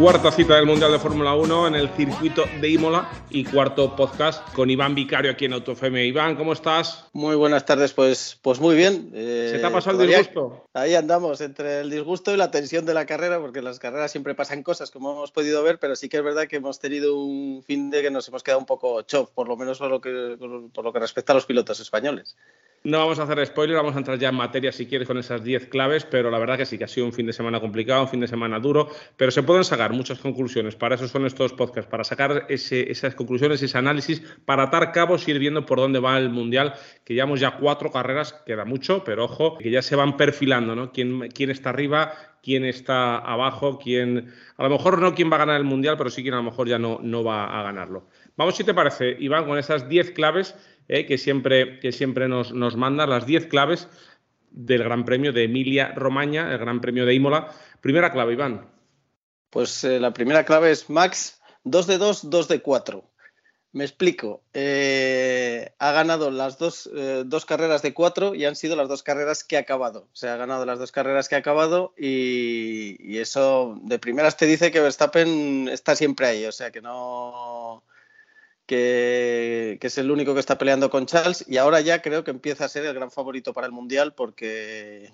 Cuarta cita del Mundial de Fórmula 1 en el circuito de Imola y cuarto podcast con Iván Vicario aquí en AutoFM. Iván, ¿cómo estás? Muy buenas tardes, pues, pues muy bien. ¿Se te ha pasado el disgusto? Ahí andamos, entre el disgusto y la tensión de la carrera, porque en las carreras siempre pasan cosas, como hemos podido ver, pero sí que es verdad que hemos tenido un fin de que nos hemos quedado un poco chof, por lo menos por lo que, por lo que respecta a los pilotos españoles. No vamos a hacer spoiler, vamos a entrar ya en materia si quieres con esas 10 claves, pero la verdad que sí que ha sido un fin de semana complicado, un fin de semana duro, pero se pueden sacar muchas conclusiones. Para eso son estos podcasts, para sacar esas conclusiones, ese análisis, para atar cabos ir viendo por dónde va el Mundial, que llevamos ya cuatro carreras, queda mucho, pero ojo, que ya se van perfilando, ¿no? ¿Quién, quién está arriba, quién está abajo, quién, a lo mejor no quién va a ganar el Mundial, pero sí quién a lo mejor ya no, no va a ganarlo. Vamos, si te parece, Iván, con esas 10 claves eh, que siempre, que siempre nos, nos manda, las 10 claves del Gran Premio de Emilia Romagna, el Gran Premio de Imola. Primera clave, Iván. Pues eh, la primera clave es Max, 2 de 2, 2 de 4. Me explico. Eh, ha ganado las dos, dos, carreras de cuatro y han sido las dos carreras que ha acabado. O sea, ha ganado las dos carreras que ha acabado y, y, eso de primeras te dice que Verstappen está siempre ahí. O sea, que no, que, es el único que está peleando con Charles y ahora ya creo que empieza a ser el gran favorito para el Mundial porque,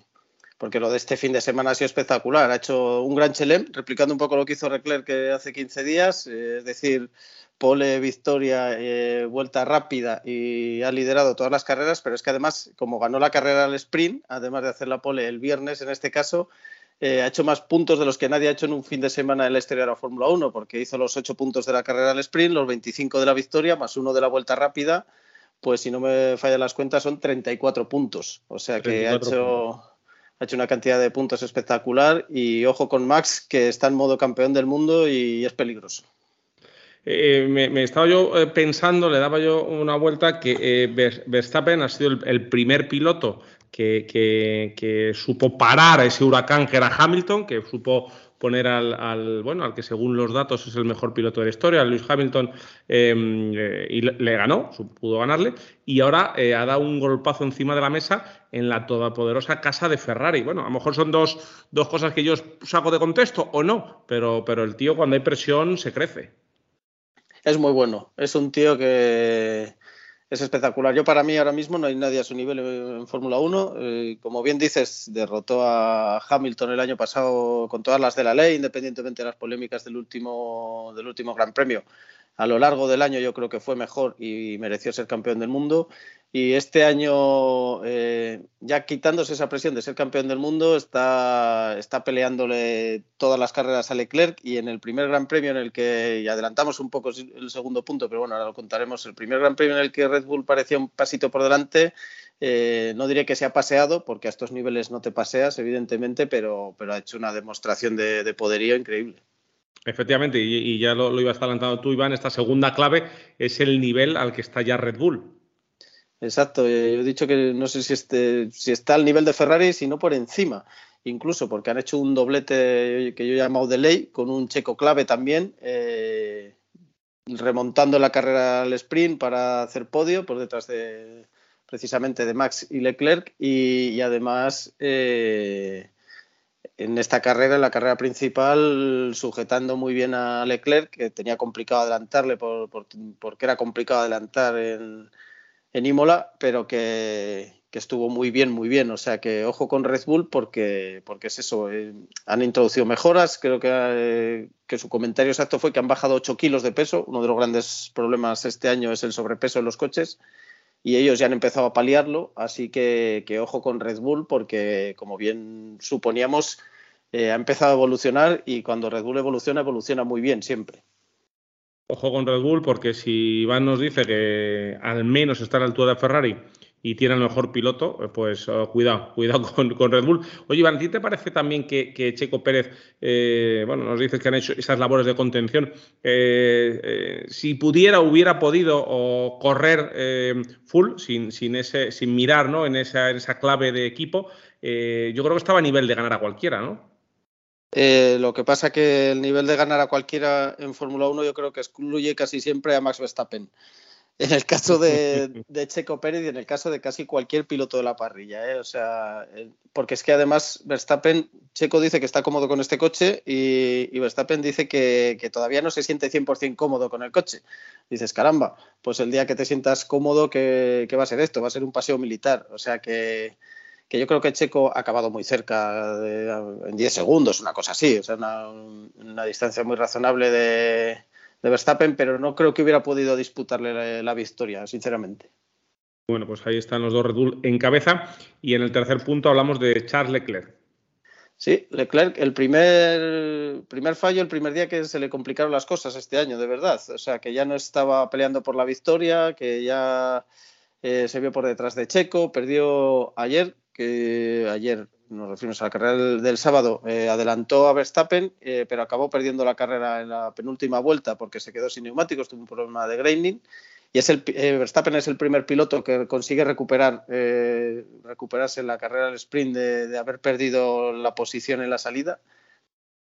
porque lo de este fin de semana ha sido espectacular. Ha hecho un gran chelem, replicando un poco lo que hizo Leclerc hace 15 días, eh, es decir, pole, victoria, eh, vuelta rápida y ha liderado todas las carreras, pero es que además, como ganó la carrera al sprint, además de hacer la pole el viernes en este caso, eh, ha hecho más puntos de los que nadie ha hecho en un fin de semana en la historia de la Fórmula 1, porque hizo los 8 puntos de la carrera al sprint, los 25 de la victoria, más uno de la vuelta rápida, pues si no me fallan las cuentas son 34 puntos. O sea que ha hecho, ha hecho una cantidad de puntos espectacular y ojo con Max, que está en modo campeón del mundo y es peligroso. Eh, me, estaba yo eh, pensando, le daba yo una vuelta que Verstappen ha sido el primer piloto que, supo parar a ese huracán que era Hamilton, que supo poner al, bueno al que según los datos es el mejor piloto de la historia, Lewis Hamilton, em, eh, y le, ganó, pudo ganarle, y ahora eh, ha dado un golpazo encima de la mesa en la todopoderosa casa de Ferrari. Bueno, a lo mejor son dos, dos cosas que yo saco de contexto o no, pero, pero el tío cuando hay presión se crece. Es muy bueno, es un tío que es espectacular. Yo para mí ahora mismo no hay nadie a su nivel en Fórmula 1. Eh, como bien dices, derrotó a Hamilton el año pasado con todas las de la ley, independientemente de las polémicas del último, del último Gran Premio a lo largo del año yo creo que fue mejor y mereció ser campeón del mundo. Y este año, eh, ya quitándose esa presión de ser campeón del mundo, está, está peleándole todas las carreras a Leclerc y en el primer Gran Premio en el que, y adelantamos un poco el segundo punto, pero bueno, ahora lo contaremos, el primer Gran Premio en el que Red Bull parecía un pasito por delante, eh, no diré que se ha paseado, porque a estos niveles no te paseas, evidentemente, pero, pero ha hecho una demostración de poderío increíble. Efectivamente, y, ya lo, ibas adelantando tú, Iván, esta segunda clave es el nivel al que está ya Red Bull. Exacto, eh, yo he dicho que no sé si, este, si está al nivel de Ferrari, sino por encima, incluso porque han hecho un doblete que yo he llamado de ley, con un checo clave también, eh, remontando la carrera al sprint para hacer podio por detrás de precisamente de Max y Leclerc. Y, además eh, en esta carrera, en la carrera principal, sujetando muy bien a Leclerc, que tenía complicado adelantarle por, porque era complicado adelantar en, en Imola, pero que, estuvo muy bien, muy bien. O sea que ojo con Red Bull porque, porque es eso, eh, han introducido mejoras. Creo que, eh, que su comentario exacto fue que han bajado 8 kilos de peso. Uno de los grandes problemas este año es el sobrepeso en los coches y ellos ya han empezado a paliarlo, así que, ojo con Red Bull porque, como bien suponíamos, eh, ha empezado a evolucionar y cuando Red Bull evoluciona, evoluciona muy bien siempre. Ojo con Red Bull, porque si Iván nos dice que al menos está a la altura de Ferrari y tiene el mejor piloto, eh, pues oh, cuidado, cuidado con, Red Bull. Oye, Iván, ¿a ti te parece también que, Checo Pérez, eh, bueno, nos dices que han hecho esas labores de contención, eh, si pudiera, hubiera podido correr full, sin, sin, ese, sin mirar ¿no? en, esa, en esa clave de equipo, yo creo que estaba a nivel de ganar a cualquiera, ¿no? Lo que pasa que el nivel de ganar a cualquiera en Fórmula 1 yo creo que excluye casi siempre a Max Verstappen en el caso de, Checo Pérez y en el caso de casi cualquier piloto de la parrilla. ¿eh? O sea, eh, porque es que además Verstappen, Checo dice que está cómodo con este coche y, Verstappen dice que, todavía no se siente 100% cómodo con el coche. Dices, caramba, pues el día que te sientas cómodo, ¿qué, va a ser esto? Va a ser un paseo militar. O sea que, yo creo que Checo ha acabado muy cerca, en 10 segundos, una cosa así. O sea, una distancia muy razonable de de Verstappen, pero no creo que hubiera podido disputarle la, victoria, sinceramente. Bueno, pues ahí están los dos Red Bull en cabeza. Y en el tercer punto hablamos de Charles Leclerc. Sí, Leclerc, el primer, primer fallo, el primer día que se le complicaron las cosas este año, de verdad. O sea, que ya no estaba peleando por la victoria, que ya eh, se vio por detrás de Checo, perdió ayer, que ayer nos referimos a la carrera del, sábado, eh, adelantó a Verstappen, eh, pero acabó perdiendo la carrera en la penúltima vuelta porque se quedó sin neumáticos, tuvo un problema de graining. Y es el, eh, Verstappen es el primer piloto que consigue recuperar, recuperarse en la carrera del sprint de, haber perdido la posición en la salida.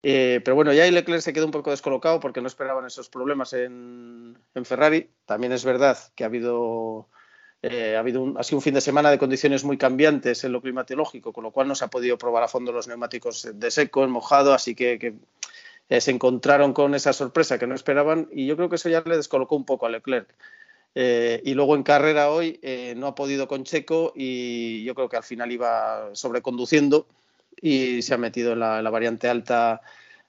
pero bueno, ya Leclerc se quedó un poco descolocado porque no esperaban esos problemas en, en Ferrari. También es verdad que ha habido eh, ha, habido un, ha sido un fin de semana de condiciones muy cambiantes en lo climatológico, con lo cual no se ha podido probar a fondo los neumáticos de seco, en mojado, así que, eh, se encontraron con esa sorpresa que no esperaban y yo creo que eso ya le descolocó un poco a Leclerc. Eh, y luego en carrera hoy no ha podido con Checo y yo creo que al final iba sobreconduciendo y se ha metido en la variante alta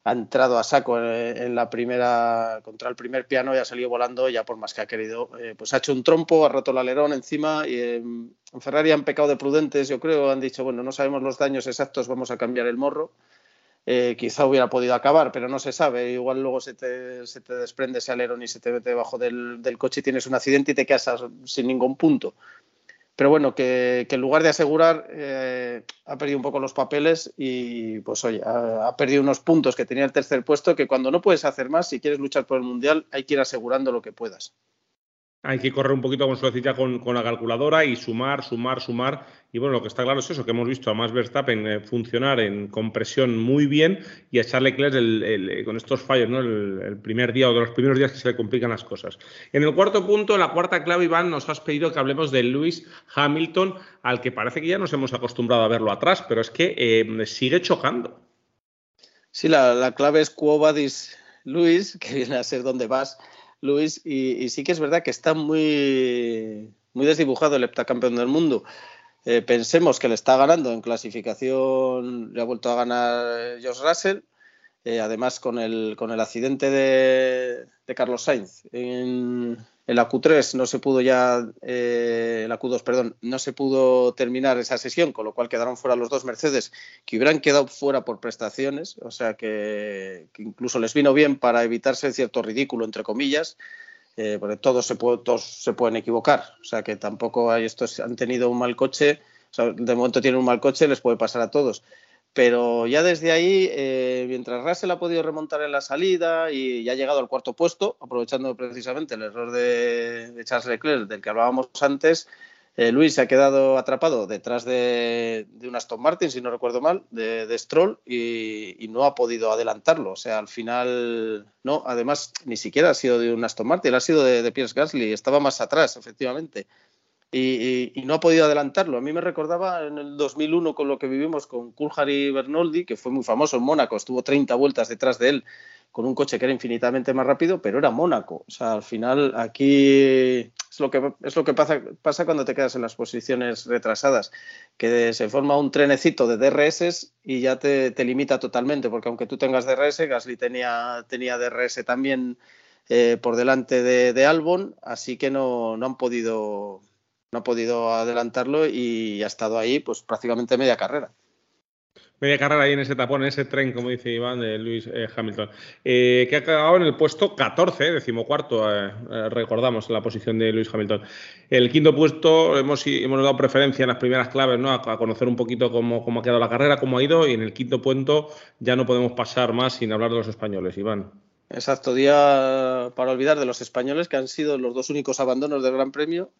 ha entrado a saco en, la primera contra el primer piano y ha salido volando ya por más que ha querido. Eh, pues ha hecho un trompo ha roto el alerón encima y en Ferrari han pecado de prudentes yo creo. Han dicho bueno no sabemos los daños exactos vamos a cambiar el morro eh, quizá hubiera podido acabar pero no se sabe. Igual luego se te, se te desprende ese alerón y se te mete debajo del, del coche y tienes un accidente y te quedas sin ningún punto pero bueno, que, en lugar de asegurar, eh, ha perdido un poco los papeles y pues oye, ha, perdido unos puntos que tenía el tercer puesto que cuando no puedes hacer más, si quieres luchar por el Mundial, hay que ir asegurando lo que puedas hay que correr un poquito con suavecita con, con, la calculadora y sumar, sumar, sumar. Y bueno, lo que está claro es eso, que hemos visto a Max Verstappen eh, funcionar en compresión muy bien y a Charles Leclerc eh, con estos fallos, ¿no? El, primer día o de los primeros días que se le complican las cosas. En el cuarto punto, la cuarta clave, Iván, nos has pedido que hablemos de Lewis Hamilton, al que parece que ya nos hemos acostumbrado a verlo atrás, pero es que eh, sigue chocando. Sí, la, clave es Quo Vadis Luis, que viene a ser donde vas Luis, y, sí que es verdad que está muy, muy desdibujado el heptacampeón del mundo. Eh, pensemos que le está ganando en clasificación, le ha vuelto a ganar Josh Russell, eh, además con el, con el accidente de, Carlos Sainz en, en la Q3 no se pudo ya, eh, la Q2, perdón, no se pudo terminar esa sesión, con lo cual quedaron fuera los dos Mercedes que hubieran quedado fuera por prestaciones, o sea que, incluso les vino bien para evitarse cierto ridículo, entre comillas, eh, porque todos se, todos se pueden equivocar, o sea que tampoco hay estos han tenido un mal coche, de momento tienen un mal coche, les puede pasar a todos pero ya desde ahí, eh, mientras Russell ha podido remontar en la salida y ya ha llegado al cuarto puesto, aprovechando precisamente el error de, Charles Leclerc del que hablábamos antes, eh, Luis se ha quedado atrapado detrás de, un Aston Martin, si no recuerdo mal, de, Stroll y, no ha podido adelantarlo. O sea, al final, no, además ni siquiera ha sido de un Aston Martin, ha sido de, de Pierce Gasly, estaba más atrás, efectivamente y, no ha podido adelantarlo. A mí me recordaba en el 2001 con lo que vivimos con Coulthard y Bernoldi, que fue muy famoso en Mónaco, estuvo 30 vueltas detrás de él con un coche que era infinitamente más rápido, pero era Mónaco. O sea, al final aquí es lo que, es lo que pasa, pasa cuando te quedas en las posiciones retrasadas, que se forma un trenecito de DRS y ya te, limita totalmente, porque aunque tú tengas DRS, Gasly tenía, tenía DRS también eh, por delante de, de Albon, así que no, no han podido no ha podido adelantarlo y ha estado ahí pues prácticamente media carrera. media carrera ahí en ese tapón, en ese tren, como dice Iván, de Luis eh, Hamilton, eh, que ha acabado en el puesto 14, decimocuarto, eh, recordamos la posición de Luis Hamilton. El quinto puesto hemos, hemos dado preferencia en las primeras claves, ¿no? A, conocer un poquito cómo, cómo, ha quedado la carrera, cómo ha ido, y en el quinto punto ya no podemos pasar más sin hablar de los españoles, Iván. Exacto, día para olvidar de los españoles, que han sido los dos únicos abandonos del Gran Premio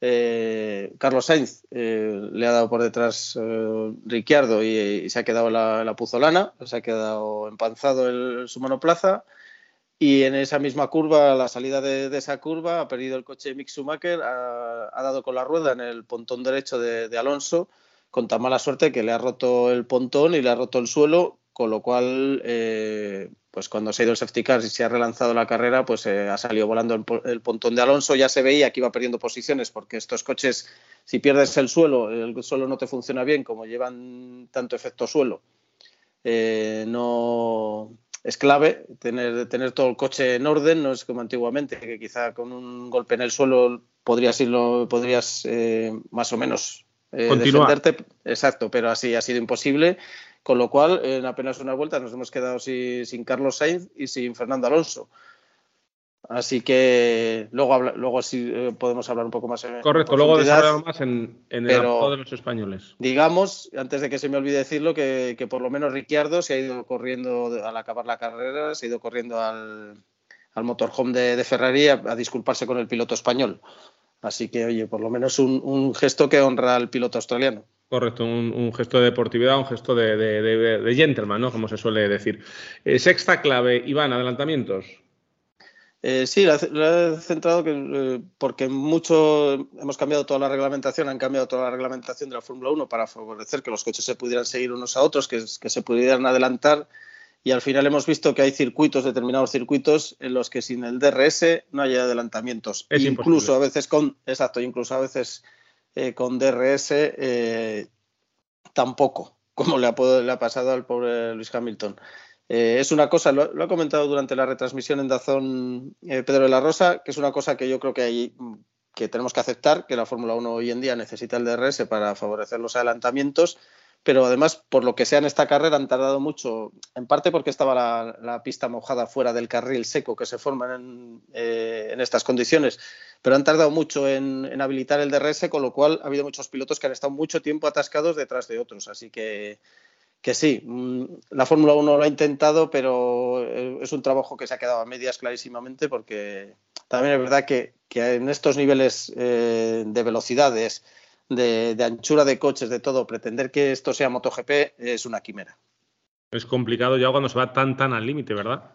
eh, Carlos Sainz eh, le ha dado por detrás eh, Ricciardo y, se ha quedado la, la, puzolana, se ha quedado empanzado el, su monoplaza. Y en esa misma curva, la salida de, esa curva, ha perdido el coche Mick Schumacher, ha, dado con la rueda en el pontón derecho de, Alonso con tan mala suerte que le ha roto el pontón y le ha roto el suelo, con lo cual pues cuando se ha ido el safety car y se ha relanzado la carrera, pues eh, ha salido volando el, pontón de Alonso. Ya se veía que iba perdiendo posiciones porque estos coches, si pierdes el suelo, el suelo no te funciona bien, como llevan tanto efecto suelo, eh, no es clave tener, tener todo el coche en orden, no es como antiguamente, que quizá con un golpe en el suelo podrías irlo, podrías eh, más o menos defenderte. Exacto, pero así ha sido imposible con lo cual, en apenas una vuelta nos hemos quedado sin, Carlos Sainz y sin Fernando Alonso. Así que luego, luego sí eh, podemos hablar un poco más. En, Correcto, luego desarrollamos más en, el pero, de los españoles. Digamos, antes de que se me olvide decirlo, que, por lo menos Ricciardo se ha ido corriendo al acabar la carrera, se ha ido corriendo al, motorhome de, Ferrari a, disculparse con el piloto español. Así que, oye, por lo menos un gesto que honra al piloto australiano. Correcto, un, gesto de deportividad, un gesto de, gentleman, ¿no? Como se suele decir. Eh, sexta clave, Iván, adelantamientos. Eh, sí, la, he centrado que, eh, porque mucho hemos cambiado toda la reglamentación, han cambiado toda la reglamentación de la Fórmula 1 para favorecer que los coches se pudieran seguir unos a otros, que, se pudieran adelantar y al final hemos visto que hay circuitos, determinados circuitos, en los que sin el DRS no hay adelantamientos. incluso a veces con, exacto, incluso a veces eh, con DRS eh, tampoco, como le ha, pasado al pobre Luis Hamilton. Eh, es una cosa, lo, ha comentado durante la retransmisión en Dazón Pedro de la Rosa, que es una cosa que yo creo que, tenemos que aceptar, que la Fórmula 1 hoy en día necesita el DRS para favorecer los adelantamientos pero además, por lo que sea en esta carrera, han tardado mucho, en parte porque estaba la, pista mojada fuera del carril seco que se forma en, estas condiciones, pero han tardado mucho en, habilitar el DRS, con lo cual ha habido muchos pilotos que han estado mucho tiempo atascados detrás de otros. Así que, que sí, mm, la Fórmula 1 lo ha intentado, pero eh, es un trabajo que se ha quedado a medias clarísimamente, porque también es verdad que, en estos niveles eh, de velocidades, de, anchura de coches, de todo, pretender que esto sea MotoGP es una quimera. Es complicado ya cuando se va tan, tan al límite, ¿verdad?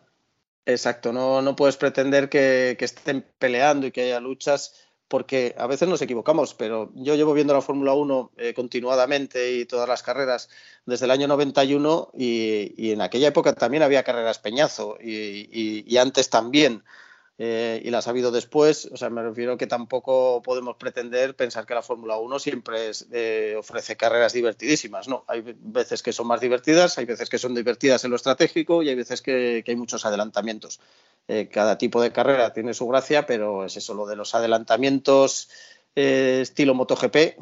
Exacto, no, no puedes pretender que, estén peleando y que haya luchas, porque a veces nos equivocamos, pero yo llevo viendo la Fórmula 1 eh, continuadamente y todas las carreras desde el año 91 y, y en aquella época también había carreras peñazo y antes también. Eh, y las ha habido después. O sea, me refiero que tampoco podemos pretender pensar que la Fórmula 1 siempre eh, ofrece carreras divertidísimas. No, hay veces que son más divertidas, hay veces que son divertidas en lo estratégico y hay veces que, hay muchos adelantamientos. Eh, cada tipo de carrera tiene su gracia, pero es eso, lo de los adelantamientos estilo MotoGP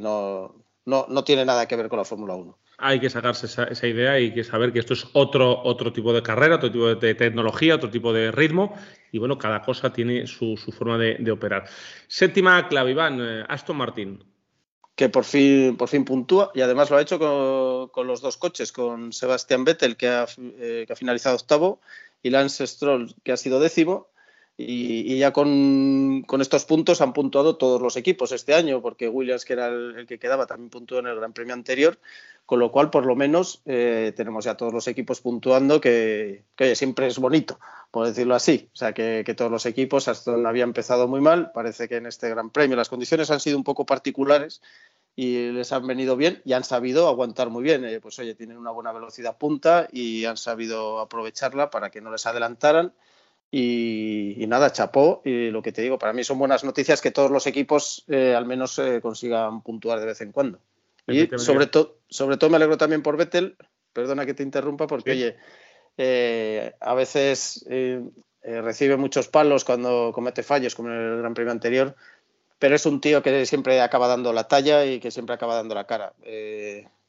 no, no, no tiene nada que ver con la Fórmula 1 hay que sacarse esa, idea y que saber que esto es otro, otro tipo de carrera, otro tipo de tecnología, otro tipo de ritmo. Y bueno, cada cosa tiene su, forma de, operar. Séptima clave, Iván, eh, Aston Martin. Que por fin, por fin puntúa y además lo ha hecho con, los dos coches, con Sebastián Vettel, que ha, eh, que ha finalizado octavo, y Lance Stroll, que ha sido décimo. Y, ya con, estos puntos han puntuado todos los equipos este año, porque Williams, que era el, que quedaba, también puntuó en el Gran Premio anterior, con lo cual, por lo menos, eh, tenemos ya todos los equipos puntuando, que, siempre es bonito, por decirlo así. O sea, que, todos los equipos, Aston había empezado muy mal, parece que en este Gran Premio las condiciones han sido un poco particulares y les han venido bien y han sabido aguantar muy bien. Eh, pues oye, tienen una buena velocidad punta y han sabido aprovecharla para que no les adelantaran y, nada, chapó. Y lo que te digo, para mí son buenas noticias que todos los equipos eh, al menos eh, consigan puntuar de vez en cuando. Y sobre, todo sobre todo me alegro también por Vettel, perdona que te interrumpa, porque oye, eh, a veces recibe muchos palos cuando comete fallos, como en el Gran Premio anterior, pero es un tío que siempre acaba dando la talla y que siempre acaba dando la cara.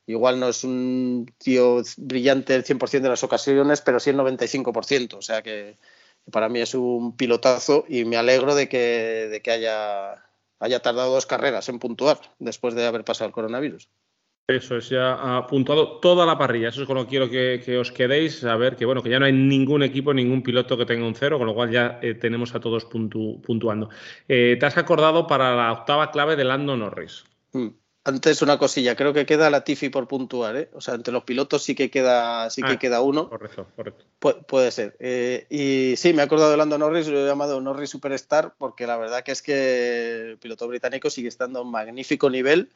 Igual no es un tío brillante el 100% de las ocasiones, pero sí el 95%. O sea que para mí es un pilotazo y me alegro de que, de que haya, haya tardado dos carreras en puntuar después de haber pasado el coronavirus. Eso es, ya ha puntuado toda la parrilla. Eso es con lo que quiero que, os quedéis. A ver que bueno, que ya no hay ningún equipo, ningún piloto que tenga un cero, con lo cual ya eh, tenemos a todos puntuando. Eh, ¿Te has acordado para la octava clave de Lando Norris? Mm. Antes una cosilla, creo que queda la Tifi por puntuar, ¿eh? O sea, entre los pilotos sí que queda, sí que ah, queda uno. Correcto, correcto. puede ser. Eh, y sí, me he acordado de Lando Norris, lo he llamado Norris Superstar, porque la verdad que es que el piloto británico sigue estando a un magnífico nivel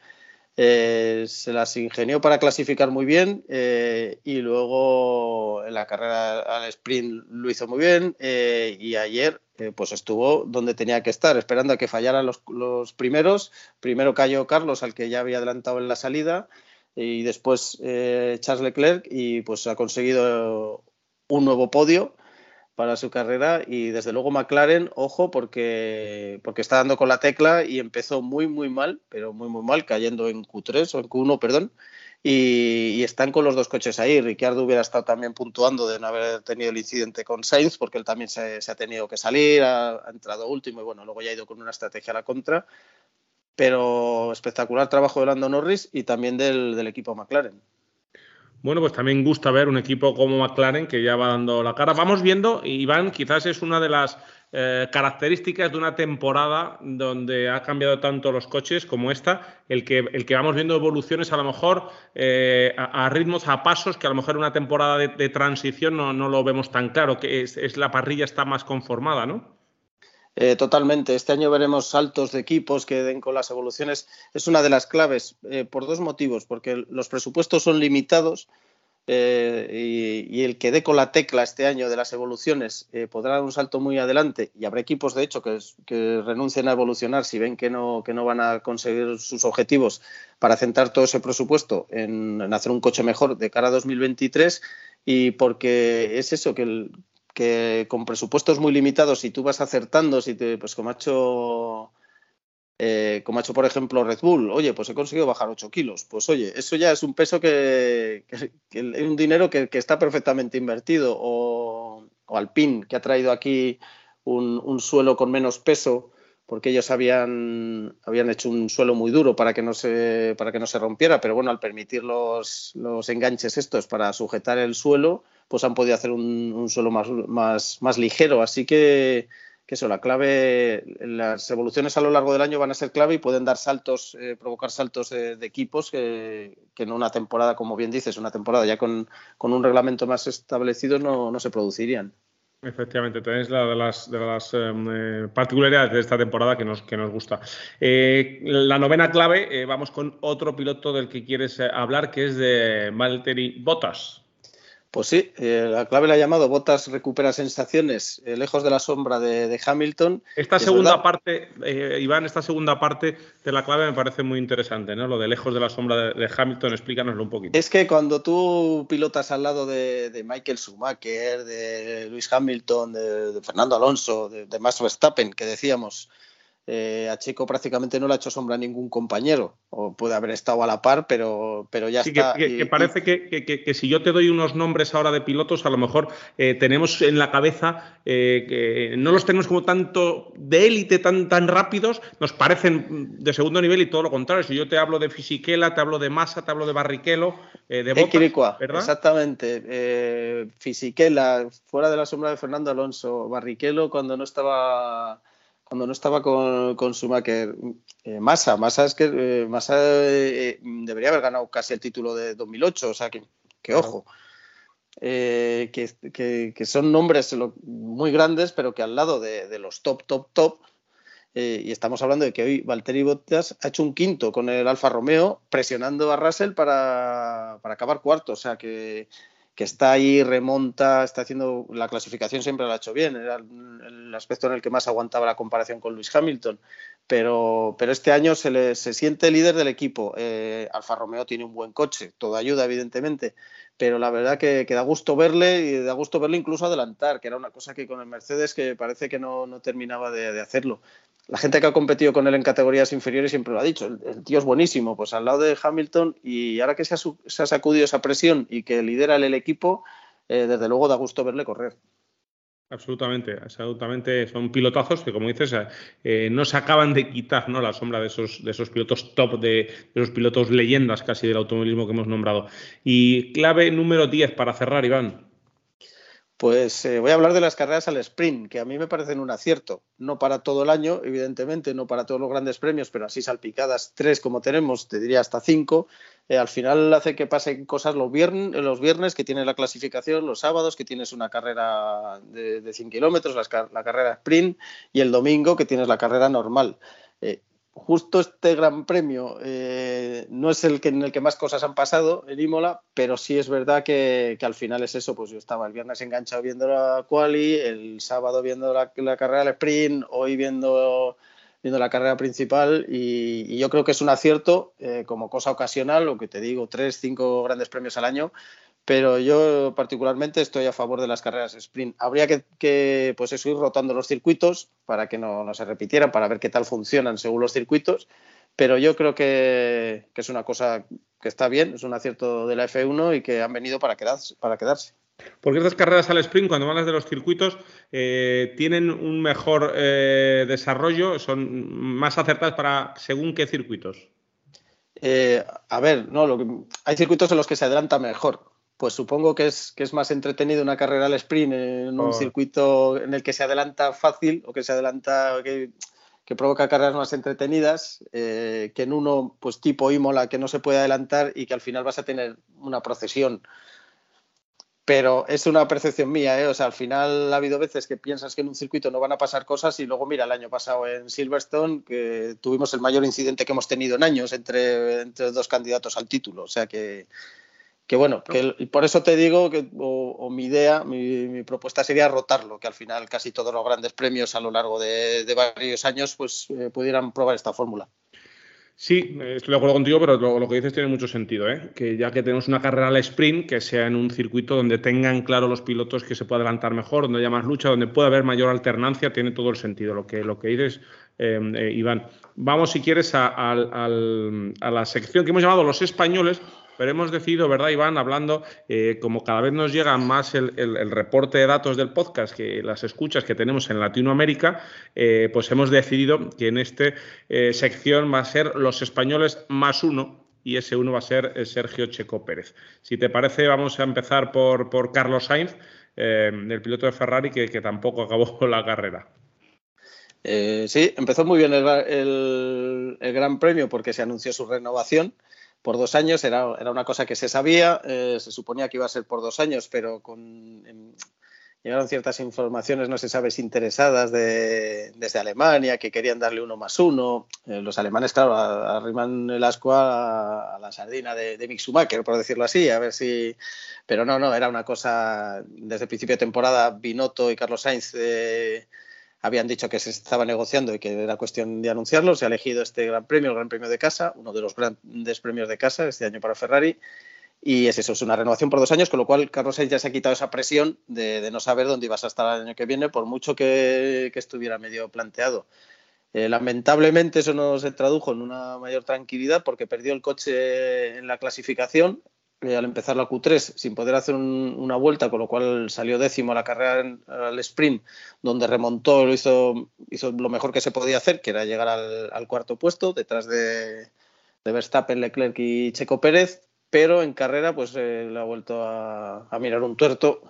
eh, se las ingenió para clasificar muy bien eh, y luego en la carrera al sprint lo hizo muy bien eh, y ayer pues estuvo donde tenía que estar, esperando a que fallaran los, primeros. Primero cayó Carlos, al que ya había adelantado en la salida, y después Charles Leclerc y pues ha conseguido un nuevo podio para su carrera y desde luego McLaren, ojo, porque, porque está dando con la tecla y empezó muy, muy mal, pero muy, muy mal, cayendo en Q3 o en Q1, perdón, y, están con los dos coches ahí. Ricciardo hubiera estado también puntuando de no haber tenido el incidente con Sainz, porque él también se, ha tenido que salir, ha, entrado último y bueno, luego ya ha ido con una estrategia a la contra. Pero espectacular trabajo de Lando Norris y también del, del equipo McLaren. Bueno, pues también gusta ver un equipo como McLaren que ya va dando la cara. Vamos viendo, Iván, quizás es una de las eh, características de una temporada donde ha cambiado tanto los coches como esta, el que, el que vamos viendo evoluciones a lo mejor eh, a, ritmos, a pasos, que a lo mejor una temporada de, transición no, lo vemos tan claro, que es, la parrilla está más conformada, ¿no? Eh, totalmente. Este año veremos saltos de equipos que den con las evoluciones. Es una de las claves por dos motivos, porque los presupuestos son limitados eh, y, el que dé con la tecla este año de las evoluciones podrá dar un salto muy adelante. Y habrá equipos, de hecho, que, renuncien a evolucionar si ven que no, que no van a conseguir sus objetivos para centrar todo ese presupuesto en, hacer un coche mejor de cara a 2023 y porque es eso, que que con presupuestos muy limitados, si tú vas acertando, si te, pues como ha hecho, eh, como ha hecho por ejemplo Red Bull, oye, pues he conseguido bajar 8 kilos, pues oye, eso ya es un peso que, que, un dinero que, está perfectamente invertido, o, o Alpine, que ha traído aquí un, un, suelo con menos peso, porque ellos habían, habían hecho un suelo muy duro para que no se, para que no se rompiera, pero bueno, al permitir los, los enganches estos para sujetar el suelo, pues han podido hacer un, suelo más, más, más, ligero. Así que, eso, la clave, las evoluciones a lo largo del año van a ser clave y pueden dar saltos, eh, provocar saltos de, equipos que, que, en una temporada, como bien dices, una temporada ya con, con un reglamento más establecido no, no se producirían. Efectivamente, tenéis la de las, de las em, eh, particularidades de esta temporada que nos, que nos gusta. Eh, la novena clave, vamos con otro piloto del que quieres hablar, que es de Valtteri Bottas. Pues sí, eh, la clave la ha llamado Botas recupera sensaciones eh, lejos de la sombra de, Hamilton. Esta segunda parte, eh, Iván, esta segunda parte de la clave me parece muy interesante, ¿no? Lo de lejos de la sombra de, Hamilton, explícanoslo un poquito. Es que cuando tú pilotas al lado de, Michael Schumacher, de Luis Hamilton, de, Fernando Alonso, de, de Max Verstappen, que decíamos, eh, a Checo prácticamente no le ha hecho sombra a ningún compañero, o puede haber estado a la par, pero, pero ya está. Que, parece que, si yo te doy unos nombres ahora de pilotos, a lo mejor eh, tenemos en la cabeza eh, que no los tenemos como tanto de élite, tan, tan rápidos, nos parecen de segundo nivel y todo lo contrario. Si yo te hablo de Fisichella, te hablo de Massa, te hablo de Barrichello, de Bottas, ¿verdad? Exactamente. Fisichella, fuera de la sombra de Fernando Alonso, Barrichello cuando no estaba cuando no estaba con, con Schumacher. Eh, Massa, Massa es que eh, Massa eh, debería haber ganado casi el título de 2008, o sea que, que ojo. Que, que, son nombres muy grandes, pero que al lado de, los top, top, top, y estamos hablando de que hoy Valtteri Bottas ha hecho un quinto con el Alfa Romeo, presionando a Russell para, para acabar cuarto, o sea que que está ahí, remonta, está haciendo la clasificación, siempre lo ha hecho bien, era el aspecto en el que más aguantaba la comparación con Luis Hamilton, pero, pero este año se, le, se siente líder del equipo. Eh, Alfa Romeo tiene un buen coche, todo ayuda evidentemente, pero la verdad que, da gusto verle y da gusto verle incluso adelantar, que era una cosa que con el Mercedes que parece que no, no terminaba de, hacerlo. La gente que ha competido con él en categorías inferiores siempre lo ha dicho, el, tío es buenísimo, pues al lado de Hamilton y ahora que se ha, sacudido esa presión y que lidera el, equipo, eh, desde luego da gusto verle correr. Absolutamente, absolutamente. Son pilotazos que, como dices, eh, no se acaban de quitar ¿no? la sombra de esos, de esos pilotos top, de, esos pilotos leyendas casi del automovilismo que hemos nombrado. Y clave número 10 para cerrar, Iván. Pues eh, voy a hablar de las carreras al sprint, que a mí me parecen un acierto. No para todo el año, evidentemente, no para todos los grandes premios, pero así salpicadas tres como tenemos, te diría hasta cinco. Eh, al final hace que pasen cosas los viernes, los viernes, que tienes la clasificación, los sábados, que tienes una carrera de, de 100 kilómetros, la, carrera sprint, y el domingo, que tienes la carrera normal. Eh, justo este gran premio eh, no es el que en el que más cosas han pasado en Imola, pero sí es verdad que, al final es eso. Pues yo estaba el viernes enganchado viendo la quali, el sábado viendo la, carrera del sprint, hoy viendo, viendo la carrera principal y, yo creo que es un acierto eh, como cosa ocasional, lo que te digo, tres, cinco grandes premios al año, pero yo particularmente estoy a favor de las carreras sprint. Habría que, pues ir rotando los circuitos para que no, se repitieran, para ver qué tal funcionan según los circuitos, pero yo creo que, es una cosa que está bien, es un acierto de la F1 y que han venido para quedarse. Para quedarse. Porque estas carreras al sprint, cuando hablas de los circuitos, eh, tienen un mejor eh, desarrollo, son más acertadas para según qué circuitos. Eh, a ver, no, lo que, hay circuitos en los que se adelanta mejor pues supongo que es, que es más entretenido una carrera al sprint en un circuito en el que se adelanta fácil o que se adelanta, que, provoca carreras más entretenidas, eh, que en uno, pues tipo Imola, que no se puede adelantar y que al final vas a tener una procesión. Pero es una percepción mía, ¿eh? O sea, al final ha habido veces que piensas que en un circuito no van a pasar cosas y luego, mira, el año pasado en Silverstone, que tuvimos el mayor incidente que hemos tenido en años entre, entre dos candidatos al título. O sea que, que bueno, que por eso te digo que o, mi idea, mi, propuesta sería rotarlo, que al final casi todos los grandes premios a lo largo de, varios años pues eh, pudieran probar esta fórmula. Sí, estoy de acuerdo contigo, pero lo, que dices tiene mucho sentido, ¿eh? que ya que tenemos una carrera al sprint, que sea en un circuito donde tengan claro los pilotos que se puede adelantar mejor, donde haya más lucha, donde pueda haber mayor alternancia, tiene todo el sentido lo que, lo que dices, em, eh, Iván. Vamos, si quieres, a la sección que hemos llamado Los Españoles, pero hemos decidido, ¿verdad, Iván? Hablando, eh, como cada vez nos llega más el, reporte de datos del podcast, que las escuchas que tenemos en Latinoamérica, eh, pues hemos decidido que en esta eh, sección va a ser los españoles más uno, y ese uno va a ser Sergio Checo Pérez. Si te parece, vamos a empezar por, por Carlos Sainz, el piloto de Ferrari, que, tampoco acabó la carrera. sí, empezó muy bien el, el, Gran Premio porque se anunció su renovación por dos años, era, era una cosa que se sabía, eh, se suponía que iba a ser por dos años, pero con, llegaron ciertas informaciones, no se sabe si interesadas de, desde Alemania, que querían darle uno más uno. Eh, los alemanes, claro, arriman el asco a, la sardina de, de Mick Schumacher, por decirlo así, a ver si... Pero no, no, era una cosa, desde el principio de temporada, Binotto y Carlos Sainz... Eh, habían dicho que se estaba negociando y que era cuestión de anunciarlo. Se ha elegido este gran premio, el Gran Premio de Casa, uno de los grandes premios de casa este año para Ferrari. Y es eso, es una renovación por dos años, con lo cual Carlos Sainz ya se ha quitado esa presión de, no saber dónde ibas a estar el año que viene, por mucho que, estuviera medio planteado. Eh, lamentablemente eso no se tradujo en una mayor tranquilidad porque perdió el coche en la clasificación eh, al empezar la Q3 sin poder hacer una vuelta, con lo cual salió décimo a la carrera al sprint, donde remontó, lo hizo, hizo lo mejor que se podía hacer, que era llegar al, cuarto puesto, detrás de, Verstappen, Leclerc y Checo Pérez, pero en carrera pues eh, le ha vuelto a, mirar un tuerto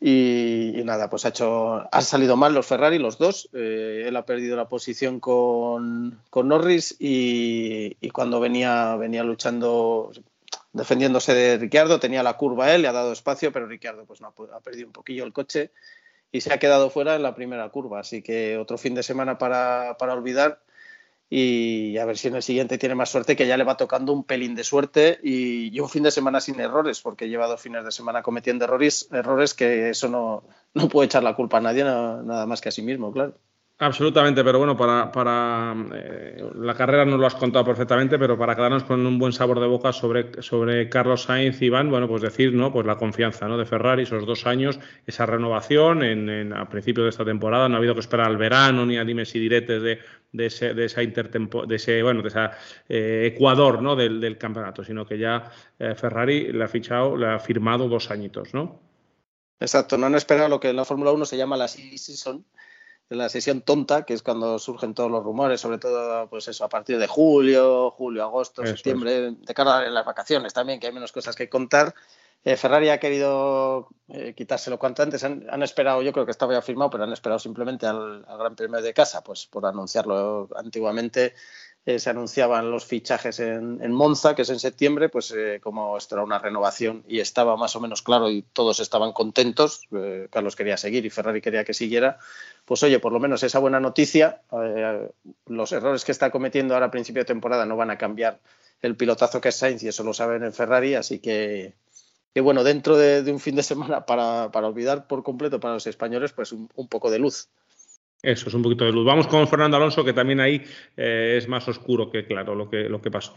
y, nada, pues ha hecho, ha salido mal los Ferrari, los dos. Eh, él ha perdido la posición con, Norris y, y, cuando venía, venía luchando, defendiéndose de Ricciardo, tenía la curva él, le ha dado espacio, pero Ricciardo pues no ha, perdido un poquillo el coche y se ha quedado fuera en la primera curva. Así que otro fin de semana para, olvidar y a ver si en el siguiente tiene más suerte, que ya le va tocando un pelín de suerte y, un fin de semana sin errores, porque lleva dos fines de semana cometiendo errores, errores que eso no, no puede echar la culpa a nadie, nada más que a sí mismo, claro. Absolutamente, pero bueno, para, para eh, la carrera no lo has contado perfectamente, pero para quedarnos con un buen sabor de boca sobre, sobre Carlos Sainz y Iván, bueno, pues decir, ¿no? Pues la confianza ¿no? de Ferrari, esos dos años, esa renovación en, a principios de esta temporada, no ha habido que esperar al verano ni a dimes y diretes de, de, ese, esa intertempo, de ese, bueno, de esa eh, Ecuador ¿no? del, del, campeonato, sino que ya eh, Ferrari le ha fichado, le ha firmado dos añitos, ¿no? Exacto, no han esperado lo que en la Fórmula 1 se llama la season, la sesión tonta, que es cuando surgen todos los rumores, sobre todo pues eso, a partir de julio, julio, agosto, septiembre, de cara a las vacaciones también, que hay menos cosas que contar. Eh, Ferrari ha querido eh, quitárselo cuanto antes. Han, esperado, yo creo que estaba ya firmado, pero han esperado simplemente al, al, Gran Premio de casa, pues por anunciarlo antiguamente. Eh, se anunciaban los fichajes en, en, Monza, que es en septiembre, pues eh, como esto era una renovación y estaba más o menos claro y todos estaban contentos, eh, Carlos quería seguir y Ferrari quería que siguiera, pues oye, por lo menos esa buena noticia, los errores que está cometiendo ahora a principio de temporada no van a cambiar el pilotazo que es Sainz y eso lo saben en Ferrari, así que, que bueno, dentro de, un fin de semana para, para, olvidar por completo para los españoles, pues un poco de luz. Eso es un poquito de luz. Vamos con Fernando Alonso, que también ahí eh, es más oscuro que claro lo que, lo que pasó.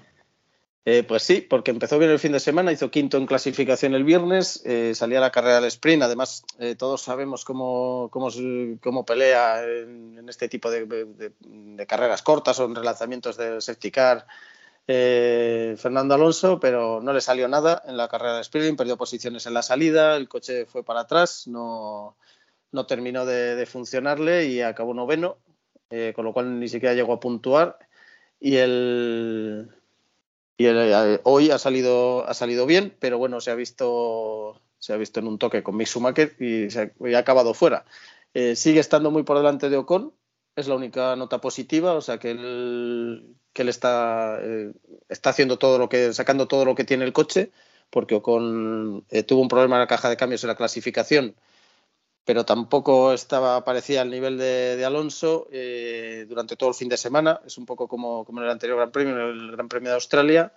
Eh, pues sí, porque empezó bien el fin de semana, hizo quinto en clasificación el viernes, eh, salía a la carrera del sprint. Además, todos sabemos cómo, cómo, cómo pelea en, este tipo de, de, carreras cortas o en relanzamientos de safety car Fernando Alonso, pero no le salió nada en la carrera de sprint, perdió posiciones en la salida, el coche fue para atrás, no, no terminó de, funcionarle y acabó noveno, eh, con lo cual ni siquiera llegó a puntuar. Y el, y eh, hoy ha salido, ha salido bien, pero bueno, se ha visto, se ha visto en un toque con Mick Schumacher y, se ha, acabado fuera. Eh, sigue estando muy por delante de Ocon, es la única nota positiva, o sea que él, que él está, está haciendo todo lo que, sacando todo lo que tiene el coche, porque Ocon tuvo un problema en la caja de cambios en la clasificación pero tampoco estaba parecía al nivel de, de Alonso eh, durante todo el fin de semana. Es un poco como, como en el anterior Gran Premio, en el Gran Premio de Australia.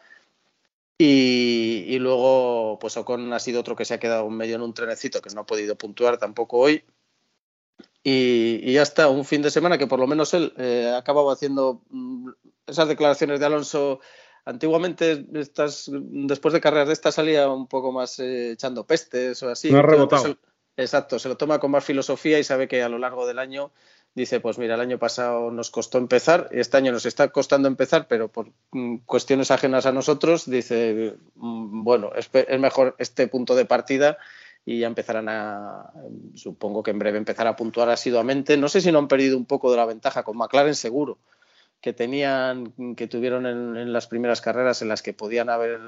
Y, y, luego, pues Ocon ha sido otro que se ha quedado medio en un trenecito, que no ha podido puntuar tampoco hoy. Y, y ya está, un fin de semana que por lo menos él eh, ha acabado haciendo mm, esas declaraciones de Alonso. Antiguamente, estas, después de carreras de estas, salía un poco más eh, echando pestes o así. No ha rebotado. Entonces, Exacto, se lo toma con más filosofía y sabe que a lo largo del año dice, pues mira, el año pasado nos costó empezar, este año nos está costando empezar, pero por mm, cuestiones ajenas a nosotros, dice, mm, bueno, es, es, mejor este punto de partida y ya empezarán a, supongo que en breve empezar a puntuar asiduamente. No sé si no han perdido un poco de la ventaja con McLaren, seguro, que tenían, que tuvieron en, en las primeras carreras en las que podían haber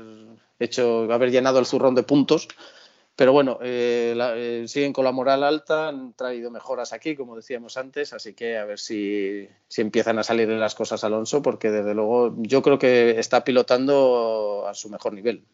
hecho, haber llenado el zurrón de puntos pero bueno, eh, la, eh, siguen con la moral alta, han traído mejoras aquí, como decíamos antes, así que a ver si, si empiezan a salir las cosas Alonso, porque desde luego yo creo que está pilotando a su mejor nivel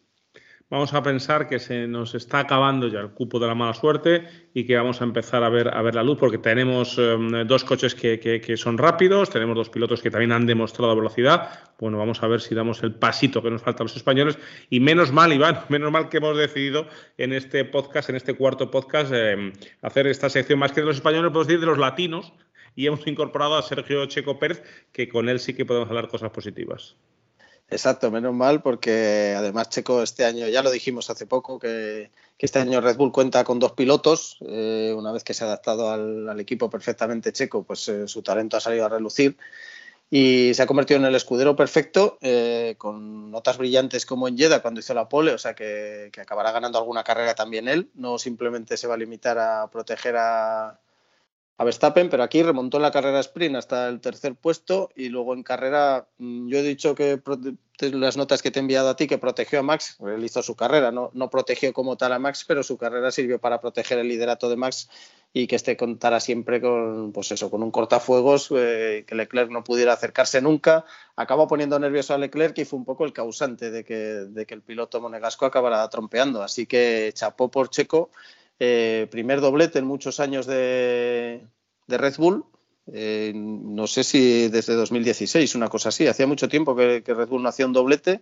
vamos a pensar que se nos está acabando ya el cupo de la mala suerte y que vamos a empezar a ver, a ver la luz, porque tenemos um, dos coches que, que, son rápidos, tenemos dos pilotos que también han demostrado velocidad. Bueno, vamos a ver si damos el pasito que nos falta a los españoles. Y menos mal, Iván, menos mal que hemos decidido en este podcast, en este cuarto podcast, eh, hacer esta sección más que de los españoles, puedo decir de los latinos, y hemos incorporado a Sergio Checo Pérez, que con él sí que podemos hablar cosas positivas. Exacto, menos mal, porque además Checo este año, ya lo dijimos hace poco, que, que este año Red Bull cuenta con dos pilotos. Eh, una vez que se ha adaptado al, al equipo perfectamente Checo, pues eh, su talento ha salido a relucir y se ha convertido en el escudero perfecto, eh, con notas brillantes como en Jeddah cuando hizo la pole, o sea que, que acabará ganando alguna carrera también él. No simplemente se va a limitar a proteger a, a Verstappen, pero aquí remontó la carrera sprint hasta el tercer puesto y luego en carrera, mm, yo he dicho que las notas que te he enviado a ti que protegió a Max, él hizo su carrera, no, no protegió como tal a Max, pero su carrera sirvió para proteger el liderato de Max y que este contara siempre con, pues eso, con un cortafuegos, eh, que Leclerc no pudiera acercarse nunca. Acabó poniendo nervioso a Leclerc y fue un poco el causante de que, de que el piloto monegasco acabara trompeando. Así que chapó por Checo eh, primer doblete en muchos años de, Red Bull. Eh, no sé si desde 2016, una cosa así. Hacía mucho tiempo que, Red Bull no hacía un doblete.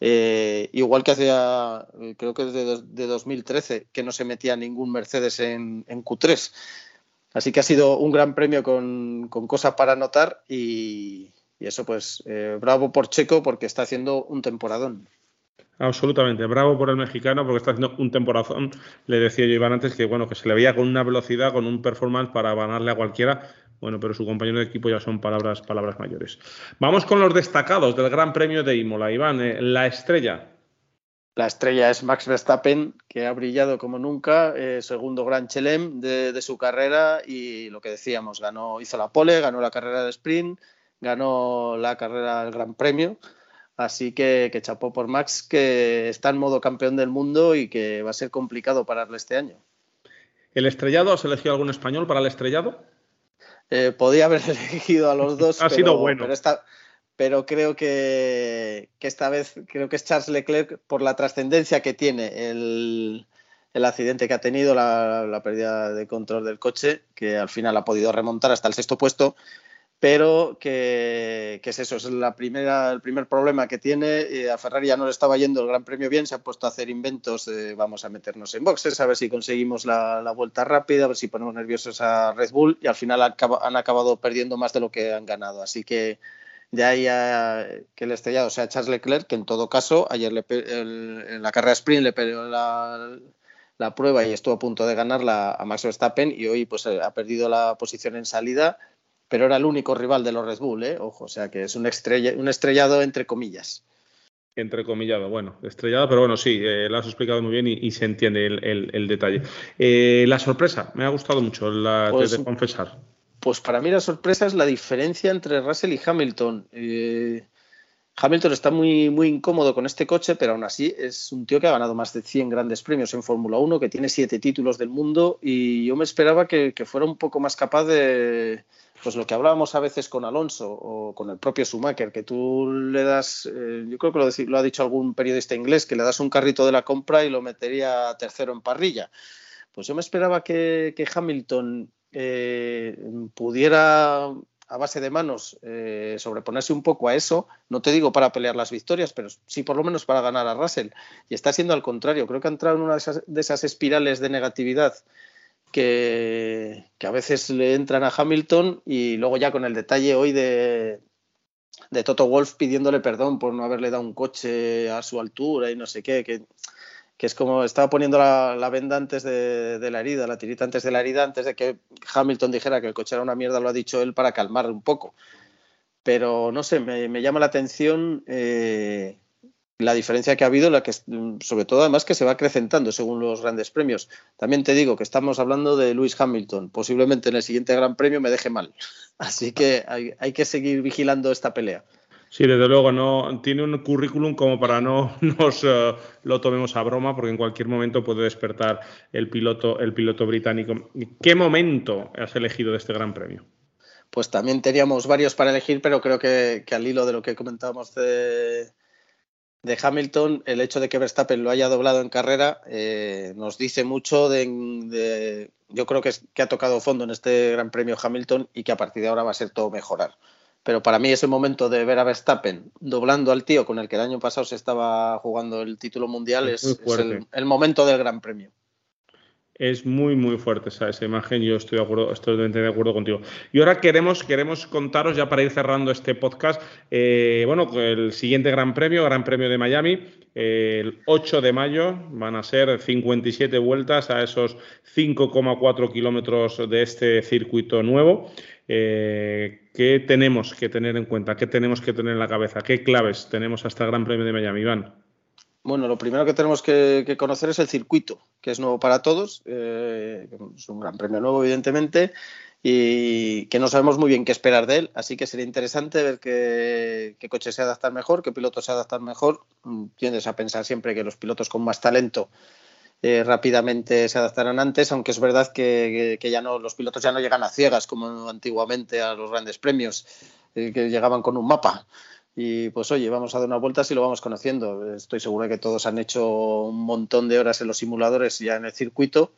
Eh, igual que hacía, creo que desde de 2013, que no se metía ningún Mercedes en, en Q3. Así que ha sido un gran premio con, cosas para anotar y, eso pues bravo por Checo porque está haciendo un temporadón. Absolutamente, bravo por el mexicano porque está haciendo un temporazón. Le decía yo Iván antes que bueno que se le veía con una velocidad, con un performance para ganarle a cualquiera. Bueno, pero su compañero de equipo ya son palabras, palabras mayores. Vamos con los destacados del Gran Premio de Imola. Iván, eh, la estrella. La estrella es Max Verstappen, que ha brillado como nunca, eh, segundo Gran Chelem de, de, su carrera y lo que decíamos, ganó, hizo la pole, ganó la carrera de sprint, ganó la carrera del Gran Premio Así que, que chapó por Max, que está en modo campeón del mundo y que va a ser complicado pararle este año. ¿El estrellado? ¿Has elegido algún español para el estrellado? Eh, podía haber elegido a los dos. ha sido bueno. Pero, creo que, esta vez creo que es Charles Leclerc por la trascendencia que tiene el, accidente que ha tenido, la, la, pérdida de control del coche, que al final ha podido remontar hasta el sexto puesto pero que, es eso, es la primera, el primer problema que tiene. Eh, a Ferrari ya no le estaba yendo el Gran Premio bien, se ha puesto a hacer inventos, vamos a meternos en boxes, a ver si conseguimos la, vuelta rápida, a ver si ponemos nerviosos a Red Bull y al final han acabado perdiendo más de lo que han ganado. Así que de ahí a que el estrellado sea Charles Leclerc, que en todo caso ayer en la carrera sprint le perdió la, la prueba y estuvo a punto de ganarla a Max Verstappen y hoy pues ha perdido la posición en salida pero era el único rival de los Red Bull, ¿eh? Ojo, o sea que es un, estrella, un estrellado entre comillas. Entre comillado, bueno, estrellado, pero bueno, sí, eh, lo has explicado muy bien y, se entiende el, detalle. Eh, la sorpresa, me ha gustado mucho, la pues, de confesar. Pues para mí la sorpresa es la diferencia entre Russell y Hamilton. Eh, Hamilton está muy, muy incómodo con este coche, pero aún así es un tío que ha ganado más de 100 grandes premios en Fórmula 1, que tiene siete títulos del mundo y yo me esperaba que fuera un poco más capaz de, pues lo que hablábamos a veces con Alonso o con el propio Schumacher, que tú le das, eh, yo creo que lo, ha dicho algún periodista inglés, que le das un carrito de la compra y lo metería tercero en parrilla. Pues yo me esperaba que, Hamilton eh, pudiera a base de manos eh, sobreponerse un poco a eso, no te digo para pelear las victorias, pero sí por lo menos para ganar a Russell. Y está siendo al contrario, creo que ha entrado en una de esas espirales de negatividad que, a veces le entran a Hamilton y luego ya con el detalle hoy de, de Toto Wolf pidiéndole perdón por no haberle dado un coche a su altura y no sé qué, que, es como estaba poniendo la, venda antes de, la herida, la tirita antes de la herida, antes de que Hamilton dijera que el coche era una mierda, lo ha dicho él para calmar un poco. Pero no sé, me, llama la atención eh, la diferencia que ha habido, la que sobre todo además que se va acrecentando según los grandes premios. También te digo que estamos hablando de Lewis Hamilton, posiblemente en el siguiente Gran Premio me deje mal. Así que hay, que seguir vigilando esta pelea. Sí, desde luego, no tiene un currículum como para no nos eh, lo tomemos a broma, porque en cualquier momento puede despertar el piloto, el piloto británico. ¿Qué momento has elegido de este Gran Premio? Pues también teníamos varios para elegir, pero creo que al hilo de lo que comentábamos de, Hamilton, el hecho de que Verstappen lo haya doblado en carrera eh, nos dice mucho de, yo creo que, ha tocado fondo en este Gran Premio Hamilton y que a partir de ahora va a ser todo mejorar. Pero para mí ese momento de ver a Verstappen doblando al tío con el que el año pasado se estaba jugando el título mundial es, el momento del Gran Premio es muy, muy fuerte esa, esa imagen. Yo estoy de acuerdo, de acuerdo contigo. Y ahora queremos, queremos contaros, ya para ir cerrando este podcast, eh, bueno, el siguiente Gran Premio, Gran Premio de Miami, el 8 de mayo, van a ser 57 vueltas a esos 5,4 kilómetros de este circuito nuevo. Eh, ¿Qué tenemos que tener en cuenta? ¿Qué tenemos que tener en la cabeza? ¿Qué claves tenemos hasta el Gran Premio de Miami, Iván? Bueno, lo primero que tenemos que, conocer es el circuito, que es nuevo para todos. Eh, es un gran premio nuevo, evidentemente, y que no sabemos muy bien qué esperar de él. Así que sería interesante ver qué, coche se adaptan mejor, qué pilotos se adaptan mejor. Mm, tiendes a pensar siempre que los pilotos con más talento eh, rápidamente se adaptarán antes, aunque es verdad que, ya no, los pilotos ya no llegan a ciegas como antiguamente a los grandes premios, eh, que llegaban con un mapa. Y pues oye, vamos a dar una vuelta si lo vamos conociendo. Estoy seguro de que todos han hecho un montón de horas en los simuladores ya en el circuito,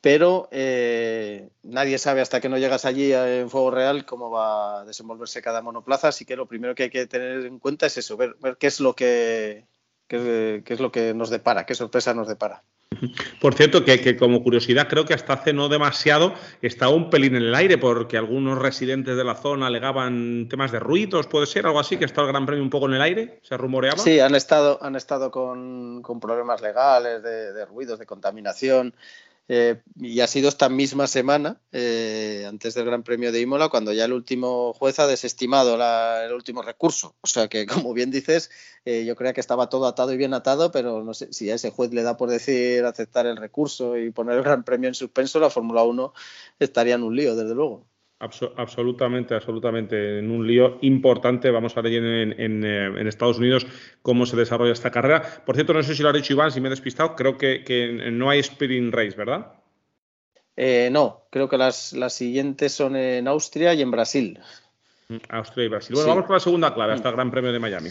pero eh, nadie sabe hasta que no llegas allí en fuego real cómo va a desenvolverse cada monoplaza. Así que lo primero que hay que tener en cuenta es eso, ver, qué es lo que qué, es lo que nos depara, qué sorpresa nos depara. Por cierto, que, como curiosidad, creo que hasta hace no demasiado estaba un pelín en el aire porque algunos residentes de la zona alegaban temas de ruidos, puede ser algo así, que está el Gran Premio un poco en el aire, se rumoreaba. Sí, han estado, han estado con, problemas legales de ruidos, de contaminación. Eh, y ha sido esta misma semana, eh, antes del Gran Premio de Imola, cuando ya el último juez ha desestimado el último recurso. O sea que, como bien dices, eh, yo creía que estaba todo atado y bien atado, pero no sé si a ese juez le da por decir aceptar el recurso y poner el Gran Premio en suspenso, la Fórmula 1 estaría en un lío, desde luego absolutamente, absolutamente. En un lío importante. Vamos a ver en, en, Estados Unidos cómo se desarrolla esta carrera. Por cierto, no sé si lo ha dicho Iván, si me he despistado. Creo que, no hay sprint race, ¿verdad? Eh, no, creo que las, las, siguientes son en Austria y en Brasil. Mm, Austria y Brasil. Bueno, vamos con la segunda clave, hasta el Gran Premio de Miami.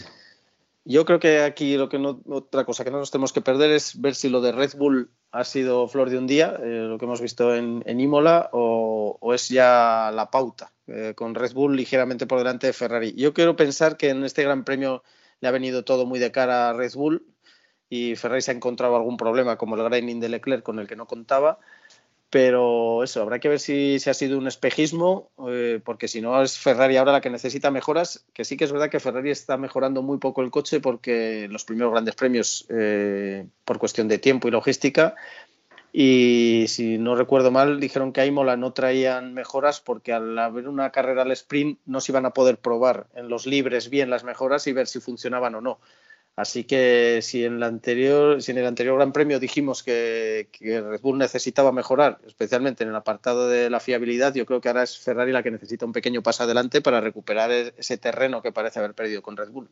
Yo creo que aquí lo que no, otra cosa que no nos tenemos que perder es ver si lo de Red Bull ha sido flor de un día, eh, lo que hemos visto en, Imola, o, es ya la pauta, eh, con Red Bull ligeramente por delante de Ferrari. Yo quiero pensar que en este Gran Premio le ha venido todo muy de cara a Red Bull y Ferrari se ha encontrado algún problema como el grinding de Leclerc con el que no contaba pero eso, habrá que ver si, ha sido un espejismo, eh, porque si no es Ferrari ahora la que necesita mejoras, que sí que es verdad que Ferrari está mejorando muy poco el coche porque los primeros grandes premios, eh, por cuestión de tiempo y logística, y si no recuerdo mal, dijeron que a Imola no traían mejoras porque al haber una carrera al sprint no se iban a poder probar en los libres bien las mejoras y ver si funcionaban o no. Así que si en, anterior, en el anterior Gran Premio dijimos que, Red Bull necesitaba mejorar, especialmente en el apartado de la fiabilidad, yo creo que ahora es Ferrari la que necesita un pequeño paso adelante para recuperar e-, ese terreno que parece haber perdido con Red Bull.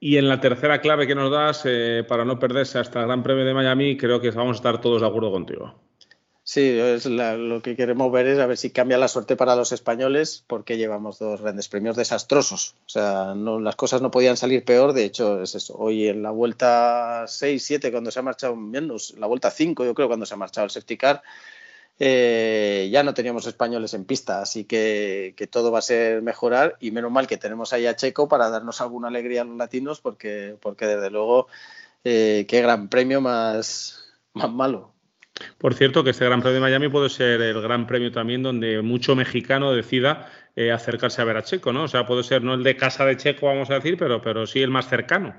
Y en la tercera clave que nos das, eh, para no perderse hasta el Gran Premio de Miami, creo que vamos a estar todos de acuerdo contigo. Sí, es lo que queremos ver es a ver si cambia la suerte para los españoles, porque llevamos dos grandes premios desastrosos. O sea, no, las cosas no podían salir peor. De hecho, es eso. Hoy en la vuelta 6, 7, cuando se ha marchado menos, la vuelta 5, yo creo, cuando se ha marchado el safety car, eh, ya no teníamos españoles en pista. Así que, todo va a ser mejorar. Y menos mal que tenemos ahí a Checo para darnos alguna alegría a los latinos, porque, porque desde luego, eh, qué gran premio más, más malo. Por cierto, que este Gran Premio de Miami puede ser el Gran Premio también donde mucho mexicano decida eh, acercarse a ver a Checo, ¿no? O sea, puede ser no el de casa de Checo, vamos a decir, pero, pero sí el más cercano.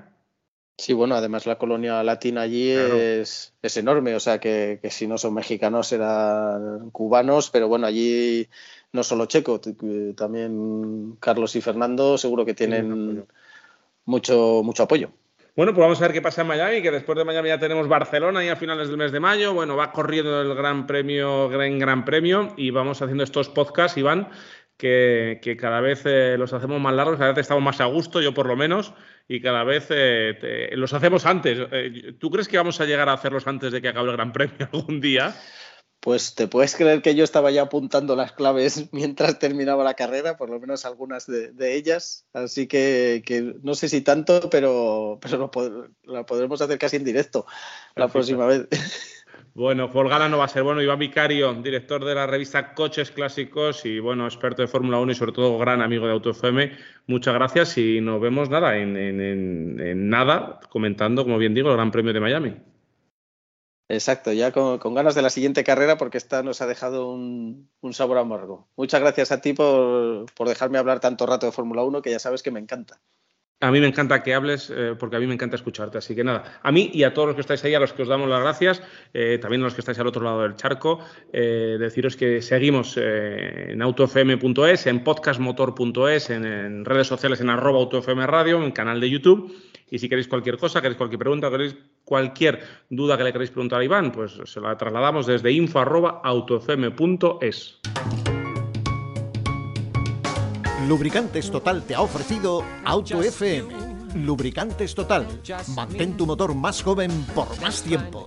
Sí, bueno, además la colonia latina allí es, enorme, o sea que, si no son mexicanos serán cubanos, pero bueno, allí no solo Checo, también Carlos y Fernando seguro que tienen mucho, mucho apoyo. Bueno, pues vamos a ver qué pasa en Miami, que después de Miami ya tenemos Barcelona y a finales del mes de mayo. Bueno, va corriendo el Gran Premio, Gran Gran Premio, y vamos haciendo estos podcasts, Iván, que, que cada vez eh, los hacemos más largos, cada vez estamos más a gusto, yo por lo menos, y cada vez eh, los hacemos antes. Eh, ¿Tú crees que vamos a llegar a hacerlos antes de que acabe el Gran Premio algún día? Pues te puedes creer que yo estaba ya apuntando las claves mientras terminaba la carrera, por lo menos algunas de, ellas. Así que, no sé si tanto, pero, pero lo, podremos hacer casi en directo la próxima vez. Bueno, Folgana no va a ser bueno. Iván Vicario, director de la revista Coches Clásicos y bueno, experto de Fórmula 1 y sobre todo gran amigo de AutoFM. Muchas gracias y nos vemos nada, en, en nada, comentando, como bien digo, el Gran Premio de Miami. Exacto, ya con, ganas de la siguiente carrera porque esta nos ha dejado un, sabor amargo. Muchas gracias a ti por, dejarme hablar tanto rato de Fórmula 1 que ya sabes que me encanta. A mí me encanta que hables eh, porque a mí me encanta escucharte. Así que nada, a mí y a todos los que estáis ahí, a los que os damos las gracias, eh, también a los que estáis al otro lado del charco, eh, deciros que seguimos en autofm.es, en podcastmotor.es, en, en, redes sociales en arroba autofm radio, en canal de YouTube y si queréis cualquier cosa, queréis cualquier pregunta, queréis cualquier duda que le queréis preguntar a Iván, pues se la trasladamos desde info.autofm.es. Lubricantes Total te ha ofrecido Auto FM. Lubricantes Total. Mantén tu motor más joven por más tiempo.